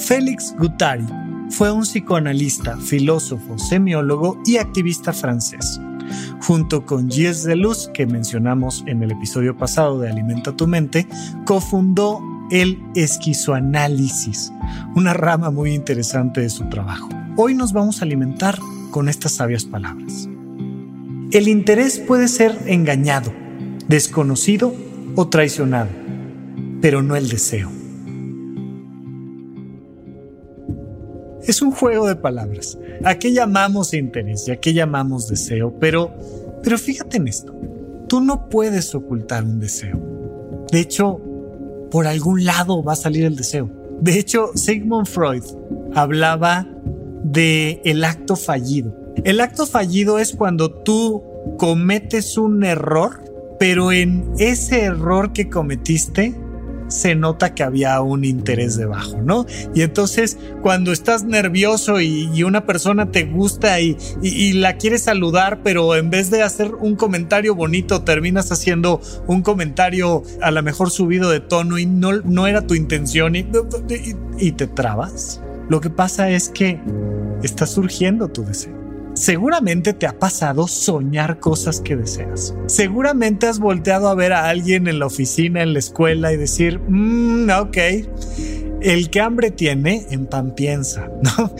Félix Guattari fue un psicoanalista, filósofo, semiólogo y activista francés. Junto con Gilles Deleuze, que mencionamos en el episodio pasado de Alimenta tu mente, cofundó el esquizoanálisis, una rama muy interesante de su trabajo. Hoy nos vamos a alimentar con estas sabias palabras. El interés puede ser engañado, desconocido o traicionado, pero no el deseo. Es un juego de palabras. ¿A qué llamamos interés y a qué llamamos deseo? Pero, pero fíjate en esto. Tú no puedes ocultar un deseo. De hecho, por algún lado va a salir el deseo. De hecho, Sigmund Freud hablaba de el acto fallido. El acto fallido es cuando tú cometes un error, pero en ese error que cometiste se nota que había un interés debajo, ¿no? Y entonces cuando estás nervioso y, una persona te gusta y, y, la quieres saludar, pero en vez de hacer un comentario bonito, terminas haciendo un comentario a lo mejor subido de tono y no, no era tu intención y, y te trabas. Lo que pasa es que está surgiendo tu deseo. Seguramente te ha pasado soñar cosas que deseas. Seguramente has volteado a ver a alguien en la oficina, en la escuela y decir, mmm, ok, el que hambre tiene, en pan piensa, ¿no?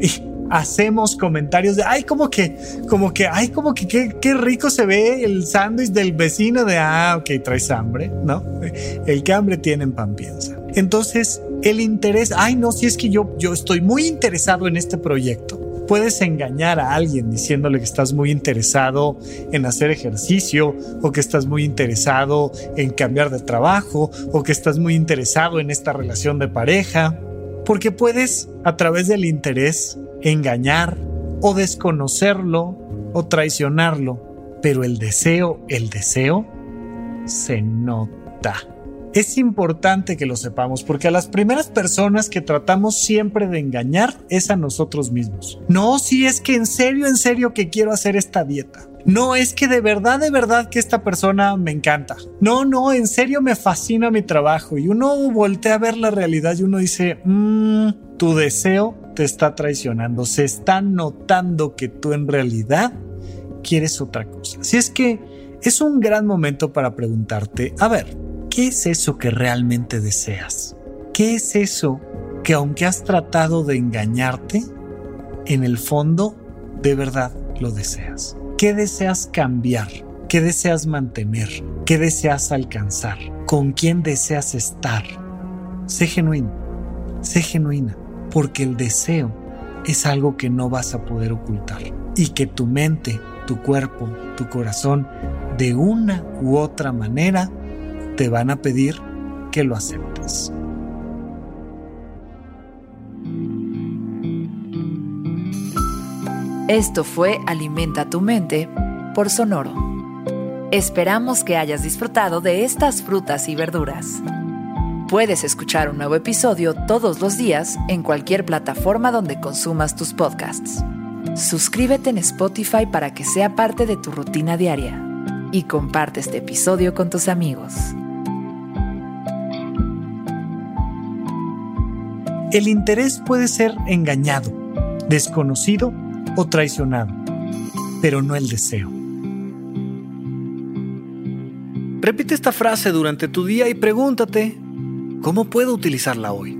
Y, hacemos comentarios de, ay, como que, como que, ay, como que qué, rico se ve el sándwich del vecino de, ah, ok, traes hambre, ¿no? El que hambre tiene en pan piensa. Entonces, el interés, ay, no, si es que yo, yo estoy muy interesado en este proyecto puedes engañar a alguien diciéndole que estás muy interesado en hacer ejercicio o que estás muy interesado en cambiar de trabajo o que estás muy interesado en esta relación de pareja. Porque puedes, a través del interés, engañar o desconocerlo o traicionarlo. Pero el deseo, el deseo, se nota. Es importante que lo sepamos porque a las primeras personas que tratamos siempre de engañar es a nosotros mismos. No, si es que en serio, en serio que quiero hacer esta dieta. No, es que de verdad, de verdad que esta persona me encanta. No, no, en serio me fascina mi trabajo. Y uno voltea a ver la realidad y uno dice, mmm, tu deseo te está traicionando. Se está notando que tú en realidad quieres otra cosa. Si es que es un gran momento para preguntarte, a ver, ¿Qué es eso que realmente deseas? ¿Qué es eso que aunque has tratado de engañarte, en el fondo de verdad lo deseas? ¿Qué deseas cambiar? ¿Qué deseas mantener? ¿Qué deseas alcanzar? ¿Con quién deseas estar? Sé genuino, sé genuina, porque el deseo es algo que no vas a poder ocultar y que tu mente, tu cuerpo, tu corazón, de una u otra manera, te van a pedir que lo aceptes. Esto fue Alimenta tu mente por Sonoro. Esperamos que hayas disfrutado de estas frutas y verduras. Puedes escuchar un nuevo episodio todos los días en cualquier plataforma donde consumas tus podcasts. Suscríbete en Spotify para que sea parte de tu rutina diaria y comparte este episodio con tus amigos. El interés puede ser engañado, desconocido o traicionado, pero no el deseo. Repite esta frase durante tu día y pregúntate, ¿cómo puedo utilizarla hoy?